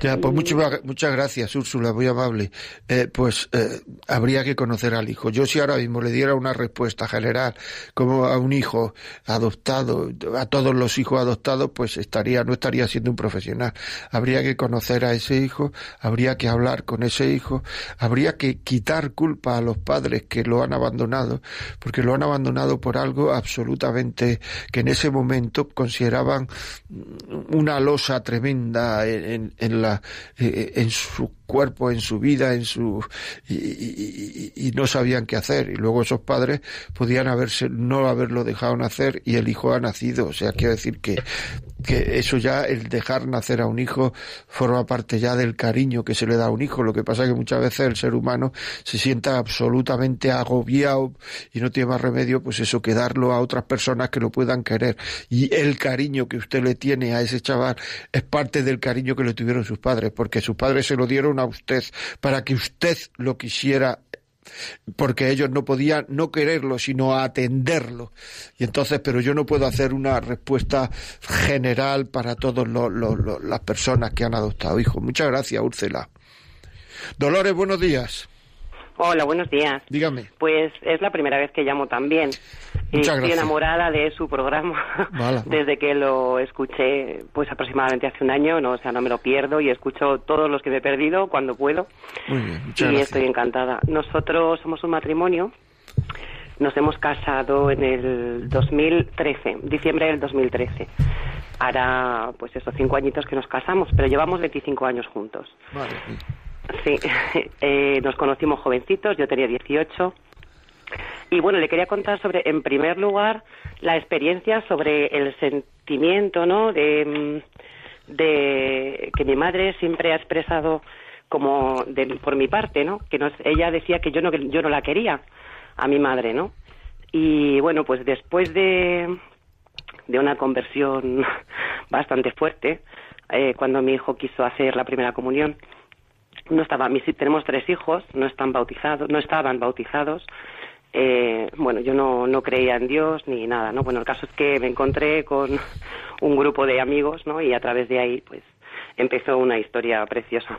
Ya, pues muchas, muchas gracias, Úrsula, muy amable. Eh, pues eh, habría que conocer al hijo. Yo si ahora mismo le diera una respuesta general, como a un hijo adoptado, a todos los hijos adoptados, pues estaría, no estaría siendo un profesional. Habría que conocer a ese hijo, habría que hablar con ese hijo, habría que quitar culpa a los padres que lo han abandonado, porque lo han abandonado por algo absolutamente que en ese momento consideraban una losa tremenda en, en, la, eh, eh, en su cuerpo, en su vida, en su y, no sabían qué hacer. Y luego esos padres podían haberse, no haberlo dejado nacer y el hijo ha nacido. O sea, quiero decir que, que eso ya, el dejar nacer a un hijo, forma parte ya del cariño que se le da a un hijo. Lo que pasa es que muchas veces el ser humano se sienta absolutamente agobiado y no tiene más remedio, pues eso, que darlo a otras personas que lo puedan querer. Y el cariño que usted le tiene a ese chaval es parte del cariño que le tuvieron sus padres, porque sus padres se lo dieron a usted para que usted lo quisiera porque ellos no podían no quererlo, sino atenderlo. Y entonces, pero yo no puedo hacer una respuesta general para todas las personas que han adoptado hijos. Muchas gracias, Úrsula. Dolores, buenos días. Hola, buenos días. Dígame. Pues es la primera vez que llamo también. Estoy enamorada de su programa desde que lo escuché, pues aproximadamente hace un año, no, o sea, no me lo pierdo y escucho todos los que me he perdido cuando puedo. Muy bien, y estoy encantada. Nosotros somos un matrimonio. Nos hemos casado en el 2013, diciembre del 2013. Hará, pues esos cinco añitos que nos casamos, pero llevamos 25 años juntos. Vale. Sí, eh, nos conocimos jovencitos, yo tenía 18. Y bueno, le quería contar sobre, en primer lugar, la experiencia sobre el sentimiento, ¿no? De, mm, de que mi madre siempre ha expresado como de, por mi parte, ¿no? Que nos, ella decía que yo no, yo no la quería a mi madre, ¿no? Y bueno, pues después de, de una conversión bastante fuerte, eh, cuando mi hijo quiso hacer la primera comunión, no estaba, tenemos tres hijos, no están bautizados, no estaban bautizados. Eh, bueno, yo no, no creía en Dios ni nada, ¿no? Bueno, el caso es que me encontré con un grupo de amigos, ¿no? Y a través de ahí, pues, empezó una historia preciosa.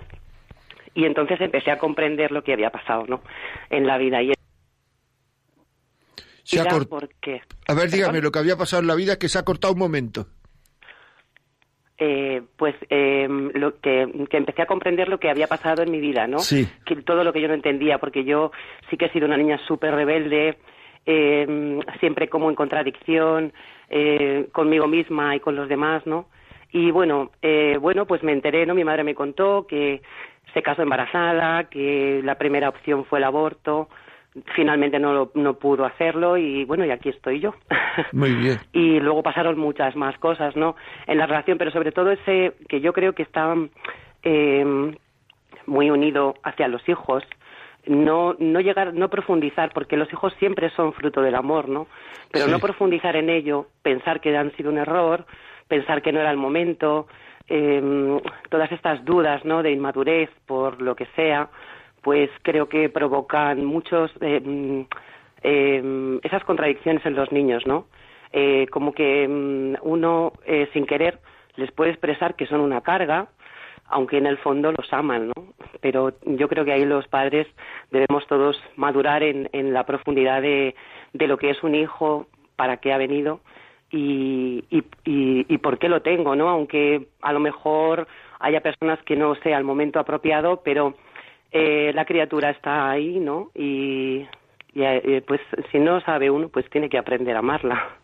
Y entonces empecé a comprender lo que había pasado, ¿no? En la vida. Y se ha A ver, dígame, lo que había pasado en la vida es que se ha cortado un momento eh, pues eh, lo que, empecé a comprender lo que había pasado en mi vida, ¿no? Sí. Que todo lo que yo no entendía, porque yo sí que he sido una niña súper rebelde, eh, siempre como en contradicción eh, conmigo misma y con los demás, ¿no? Y bueno, eh, bueno, pues me enteré, ¿no? Mi madre me contó que se casó embarazada, que la primera opción fue el aborto, finalmente no, no pudo hacerlo y bueno, y aquí estoy yo. Muy bien. y luego pasaron muchas más cosas, ¿no? En la relación, pero sobre todo ese que yo creo que está eh, muy unido hacia los hijos, no, no llegar, no profundizar, porque los hijos siempre son fruto del amor, ¿no? Pero no profundizar en ello, pensar que han sido un error, pensar que no era el momento, eh, todas estas dudas, ¿no? De inmadurez por lo que sea, pues creo que provocan muchos eh, eh, esas contradicciones en los niños, ¿no? Eh, como que mm, uno eh, sin querer les puede expresar que son una carga, aunque en el fondo los aman, ¿no? Pero yo creo que ahí los padres debemos todos madurar en, en la profundidad de, de lo que es un hijo, para qué ha venido y, y, y, y por qué lo tengo, ¿no? Aunque a lo mejor haya personas que no sea el momento apropiado, pero eh, la criatura está ahí, ¿no? Y, eh, pues si no sabe uno, pues tiene que aprender a amarla.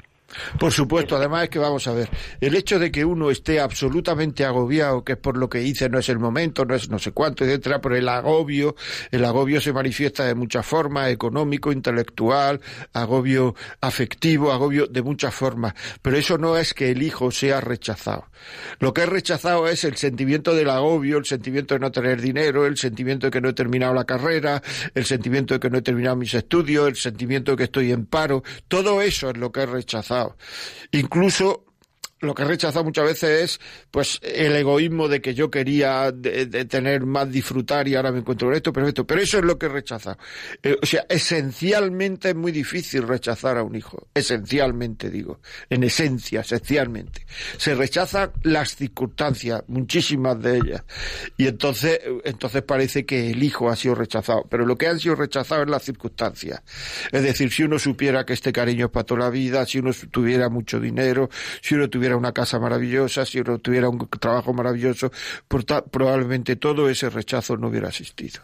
Por supuesto, además es que vamos a ver, el hecho de que uno esté absolutamente agobiado, que es por lo que hice, no es el momento, no es no sé cuánto, etcétera, pero el agobio, el agobio se manifiesta de muchas formas, económico, intelectual, agobio afectivo, agobio de muchas formas, pero eso no es que el hijo sea rechazado. Lo que es rechazado es el sentimiento del agobio, el sentimiento de no tener dinero, el sentimiento de que no he terminado la carrera, el sentimiento de que no he terminado mis estudios, el sentimiento de que estoy en paro, todo eso es lo que es rechazado. Incluso lo que he rechazado muchas veces es pues el egoísmo de que yo quería de, tener más disfrutar y ahora me encuentro con esto, perfecto. Pero eso es lo que he rechazado. Eh, o sea, esencialmente es muy difícil rechazar a un hijo. Esencialmente, digo. En esencia, esencialmente. Se rechazan las circunstancias, muchísimas de ellas. Y entonces, entonces parece que el hijo ha sido rechazado. Pero lo que han sido rechazados es las circunstancias. Es decir, si uno supiera que este cariño es para toda la vida, si uno tuviera mucho dinero, si uno tuviera una casa maravillosa, si tuviera un trabajo maravilloso, probablemente todo ese rechazo no hubiera existido.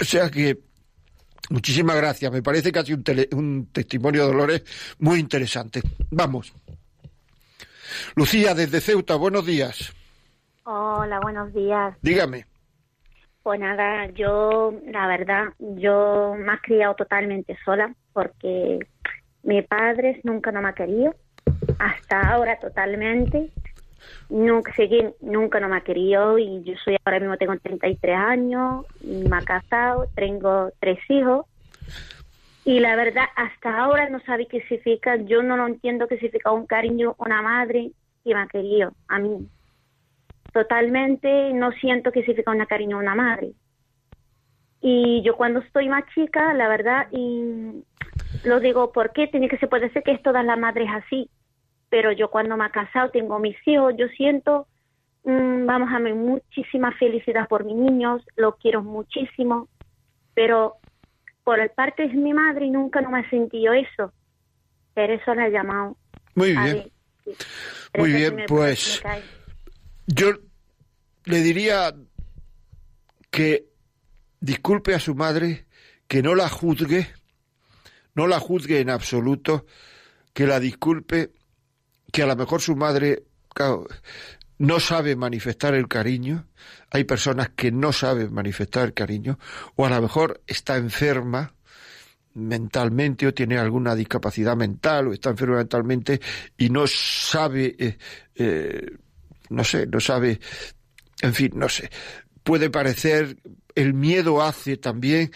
O sea que muchísimas gracias. Me parece que ha sido un, tele, un testimonio de Dolores muy interesante. Vamos. Lucía, desde Ceuta, buenos días. Hola, buenos días. Dígame. Pues nada, yo, la verdad, yo me he criado totalmente sola porque mi padre nunca no me ha querido, hasta ahora totalmente. Nunca, seguí, nunca no me ha querido y yo soy ahora mismo tengo 33 años, me ha casado, tengo tres hijos y la verdad hasta ahora no sabe qué significa, yo no lo entiendo qué significa un cariño, una madre que me ha querido a mí. Totalmente no siento que significa un cariño, una madre. Y yo cuando estoy más chica, la verdad, y lo digo porque tiene que se puede ser que es todas las madres así, pero yo cuando me he casado tengo mis hijos, yo siento, mmm, vamos a ver, muchísima felicidad por mis niños, los quiero muchísimo, pero por el parte de mi madre nunca no me he sentido eso, pero eso la he llamado. Muy bien. Sí. Muy bien, pues yo le diría que disculpe a su madre, que no la juzgue, no la juzgue en absoluto, que la disculpe, que a lo mejor su madre no sabe manifestar el cariño, hay personas que no saben manifestar el cariño, o a lo mejor está enferma mentalmente o tiene alguna discapacidad mental o está enferma mentalmente y no sabe, eh, eh, no sé, no sabe, en fin, no sé, puede parecer, el miedo hace también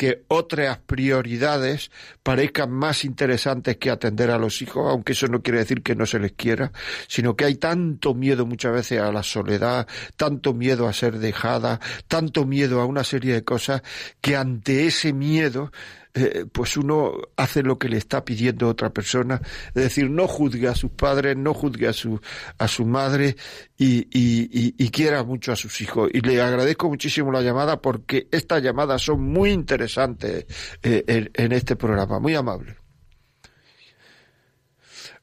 que otras prioridades parezcan más interesantes que atender a los hijos, aunque eso no quiere decir que no se les quiera, sino que hay tanto miedo muchas veces a la soledad, tanto miedo a ser dejada, tanto miedo a una serie de cosas, que ante ese miedo eh, pues uno hace lo que le está pidiendo otra persona, es decir, no juzgue a sus padres, no juzgue a su, a su madre y, y, y, quiera mucho a sus hijos. Y le agradezco muchísimo la llamada porque estas llamadas son muy interesantes eh, en, en este programa, muy amable.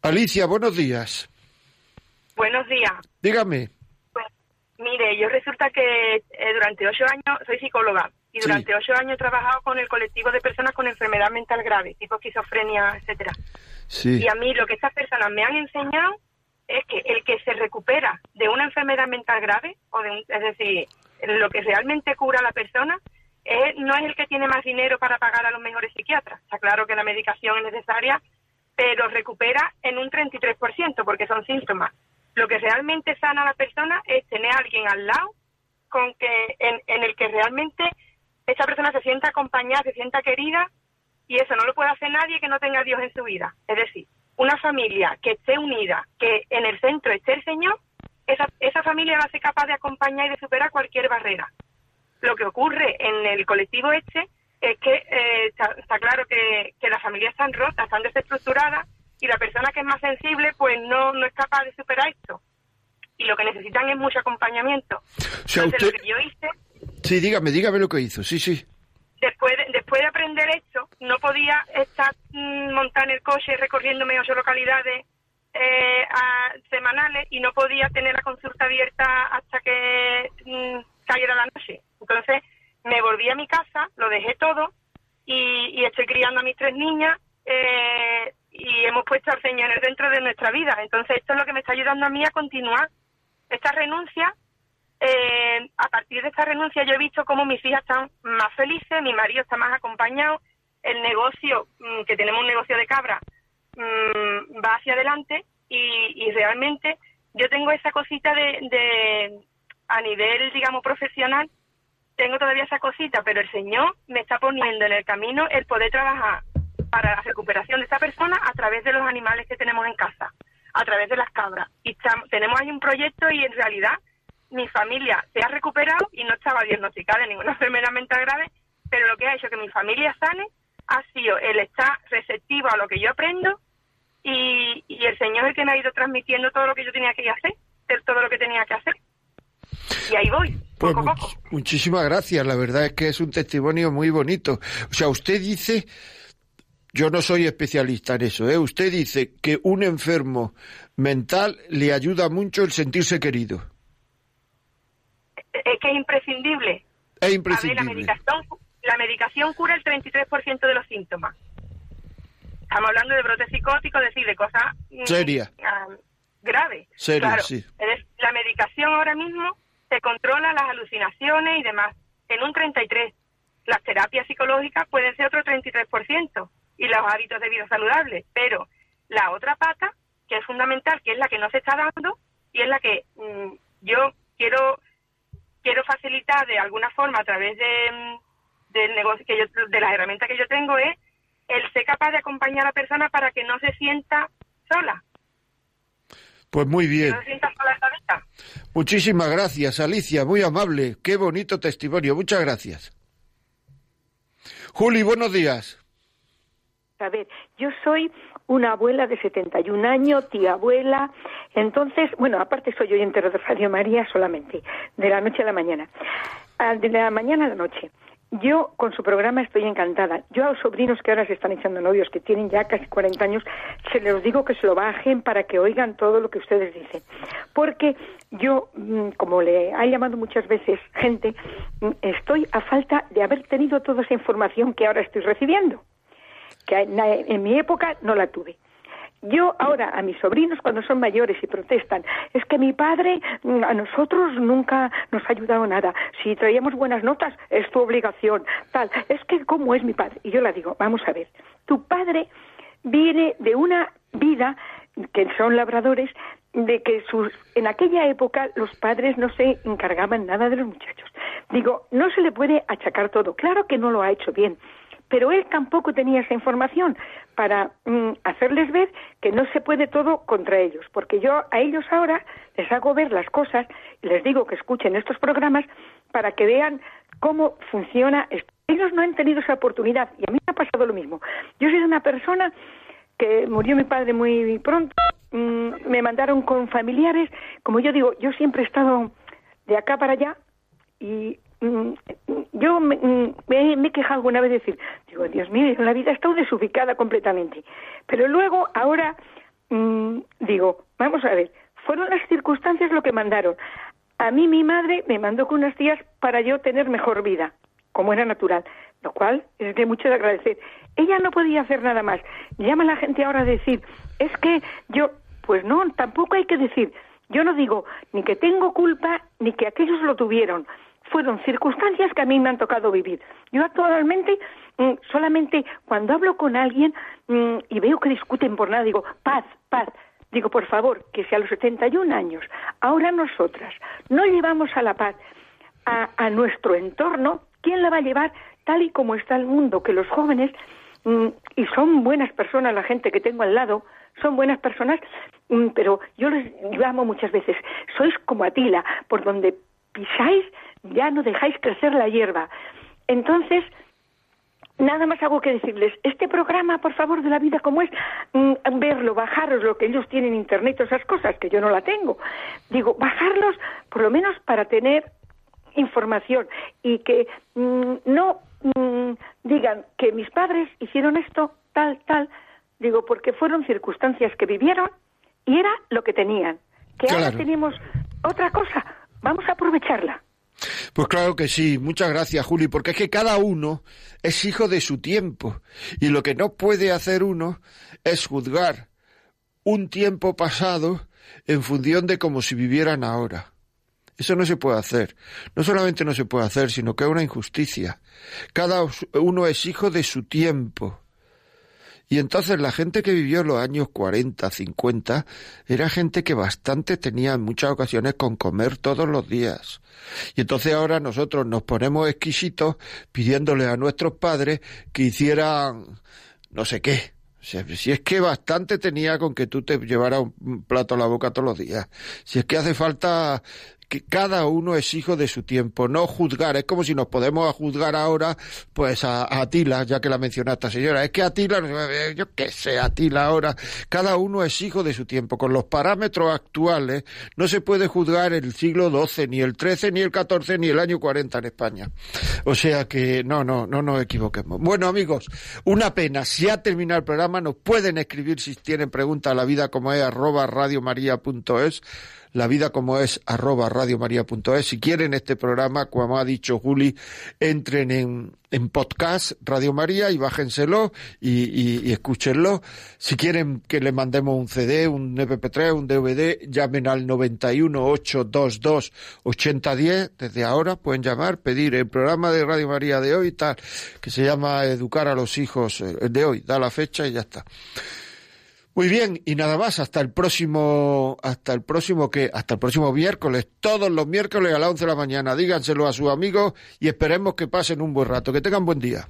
Alicia, buenos días. Buenos días. Dígame. Pues, mire, yo resulta que eh, durante ocho años soy psicóloga y durante sí. ocho años he trabajado con el colectivo de personas con enfermedad mental grave, tipo esquizofrenia, etcétera. Sí. Y a mí lo que estas personas me han enseñado es que el que se recupera de una enfermedad mental grave, o de un, es decir, lo que realmente cura a la persona, no es el que tiene más dinero para pagar a los mejores psiquiatras. Está claro que la medicación es necesaria, pero recupera en un 33% porque son síntomas. Lo que realmente sana a la persona es tener a alguien al lado con que en, en el que realmente esa persona se sienta acompañada, se sienta querida y eso no lo puede hacer nadie que no tenga a Dios en su vida. Es decir, una familia que esté unida, que en el centro esté el Señor, esa, esa familia va a ser capaz de acompañar y de superar cualquier barrera. Lo que ocurre en el colectivo este es que eh, está, claro que, que las familias están rotas, están desestructuradas y la persona que es más sensible pues no, no es capaz de superar esto. Y lo que necesitan es mucho acompañamiento. Entonces, lo que yo hice... Sí, dígame, dígame lo que hizo, sí, sí. Después de, después de aprender esto, no podía estar mm, montando el coche recorriéndome ocho localidades eh, semanales y no podía tener la consulta abierta hasta que mm, cayera la noche. Entonces me volví a mi casa, lo dejé todo y, estoy criando a mis tres niñas eh, y hemos puesto al Señor centro de nuestra vida. Entonces esto es lo que me está ayudando a mí a continuar. Esta renuncia, eh, a partir de esta renuncia yo he visto cómo mis hijas están más felices, mi marido está más acompañado, el negocio, mm, que tenemos un negocio de cabra, mm, va hacia adelante y, realmente yo tengo esa cosita de, a nivel, digamos, profesional, tengo todavía esa cosita, pero el Señor me está poniendo en el camino el poder trabajar para la recuperación de esa persona a través de los animales que tenemos en casa, a través de las cabras. Y tenemos ahí un proyecto y en realidad mi familia se ha recuperado y no estaba diagnosticada de ninguna enfermedad mental grave, pero lo que ha hecho que mi familia sane ha sido el estar receptivo a lo que yo aprendo y, y el Señor es el que me ha ido transmitiendo todo lo que yo tenía que hacer, todo lo que tenía que hacer. Y ahí voy. Pues muchísimas gracias, la verdad es que es un testimonio muy bonito. O sea, usted dice, yo no soy especialista en eso, ¿eh? usted dice que un enfermo mental le ayuda mucho el sentirse querido. Es que es imprescindible. Es imprescindible. la, medicación, la medicación cura el 33% de los síntomas. Estamos hablando de brotes psicóticos, es decir, de cosas... Mm, Serias. Ah, graves. Serias, sí. La medicación ahora mismo se controla las alucinaciones y demás en un 33. Las terapias psicológicas pueden ser otro 33% y los hábitos de vida saludables, pero la otra pata, que es fundamental, que es la que no se está dando y es la que mm, yo quiero quiero facilitar de alguna forma a través de mm, del negocio que yo, de las herramientas que yo tengo es el ser capaz de acompañar a la persona para que no se sienta sola, pues muy bien. Muchísimas gracias, Alicia, muy amable. Qué bonito testimonio. Muchas gracias. Juli, buenos días. A ver, yo soy una abuela de 71 años, tía abuela. Entonces, bueno, aparte soy oyente de Radio María solamente, de la noche a la mañana. Ah, de la mañana a la noche. Yo con su programa estoy encantada. Yo a los sobrinos que ahora se están echando novios, que tienen ya casi 40 años, se les digo que se lo bajen para que oigan todo lo que ustedes dicen. Porque yo, mm, como le ha llamado muchas veces gente, mm, estoy a falta de haber tenido toda esa información que ahora estoy recibiendo, que en mi época no la tuve. Yo ahora a mis sobrinos cuando son mayores y protestan, es que mi padre mm, a nosotros nunca nos ha ayudado nada. Si traíamos buenas notas es tu obligación. Tal, es que cómo es mi padre. Y yo la digo, vamos a ver, tu padre viene de una vida que son labradores de que sus, en aquella época los padres no se encargaban nada de los muchachos. Digo, no se le puede achacar todo. Claro que no lo ha hecho bien, pero él tampoco tenía esa información para mm, hacerles ver que no se puede todo contra ellos, porque yo a ellos ahora les hago ver las cosas y les digo que escuchen estos programas para que vean cómo funciona esto. Ellos no han tenido esa oportunidad y a mí me ha pasado lo mismo. Yo soy una persona que murió mi padre muy pronto, mm, me mandaron con familiares, como yo digo, yo siempre he estado de acá para allá y yo mm, me, me, he quejado alguna vez de decir, digo, Dios mío, la vida está desubicada completamente. Pero luego, ahora, mm, digo, vamos a ver, fueron las circunstancias lo que mandaron. A mí mi madre me mandó con unas tías para yo tener mejor vida, como era natural, lo cual es de mucho de agradecer. Ella no podía hacer nada más. Llama a la gente ahora a decir, es que yo, pues no, tampoco hay que decir, yo no digo ni que tengo culpa ni que aquellos lo tuvieron fueron circunstancias que a mí me han tocado vivir. Yo actualmente mm, solamente cuando hablo con alguien mm, y veo que discuten por nada, digo, paz, paz. Digo, por favor, que si a los 71 años, ahora nosotras, no llevamos a la paz a, nuestro entorno, ¿quién la va a llevar tal y como está el mundo? Que los jóvenes, mm, y son buenas personas la gente que tengo al lado, son buenas personas, pero yo les llamo muchas veces, sois como Atila, por donde pisáis ya no dejáis crecer la hierba. Entonces, nada más hago que decirles, este programa, por favor, de la vida como es, mm, verlo, bajaros lo que ellos tienen en internet, esas cosas que yo no la tengo. Digo, bajarlos por lo menos para tener información y que mm, no mm, digan que mis padres hicieron esto, tal, tal, digo, porque fueron circunstancias que vivieron y era lo que tenían. Que ahora tenemos otra cosa, vamos a aprovecharla. Pues claro que sí, muchas gracias Juli, porque es que cada uno es hijo de su tiempo y lo que no puede hacer uno es juzgar un tiempo pasado en función de como si vivieran ahora. Eso no se puede hacer. No solamente no se puede hacer, sino que es una injusticia. Cada uno es hijo de su tiempo. Y entonces la gente que vivió los años 40, 50, era gente que bastante tenía en muchas ocasiones con comer todos los días. Y entonces ahora nosotros nos ponemos exquisitos pidiéndole a nuestros padres que hicieran no sé qué. Si es que bastante tenía con que tú te llevaras un plato a la boca todos los días. Si es que hace falta que cada uno es hijo de su tiempo, no juzgar, es como si nos podemos juzgar ahora, pues a, Atila, ya que la mencionaste señora, es que Atila, yo qué sé, Atila ahora, cada uno es hijo de su tiempo, con los parámetros actuales no se puede juzgar el siglo XII, ni el XIII, ni el XIV, ni el año 40 en España. O sea que no, no, no nos equivoquemos. Bueno amigos, una pena, si ha terminado el programa, nos pueden escribir si tienen preguntas a la vida como es arroba radiomaria.es la vida como es arroba radiomaria.es. Si quieren este programa, como ha dicho Juli, entren en, en podcast Radio María y bájenselo y, y, escúchenlo. Si quieren que le mandemos un CD, un MP3, un DVD, llamen al 91 822 8010. Desde ahora pueden llamar, pedir el programa de Radio María de hoy, tal, que se llama Educar a los hijos eh, de hoy. Da la fecha y ya está. Muy bien, y nada más, hasta el próximo, hasta el próximo que, hasta el próximo miércoles, todos los miércoles a las 11 de la mañana. Díganselo a sus amigos y esperemos que pasen un buen rato. Que tengan buen día.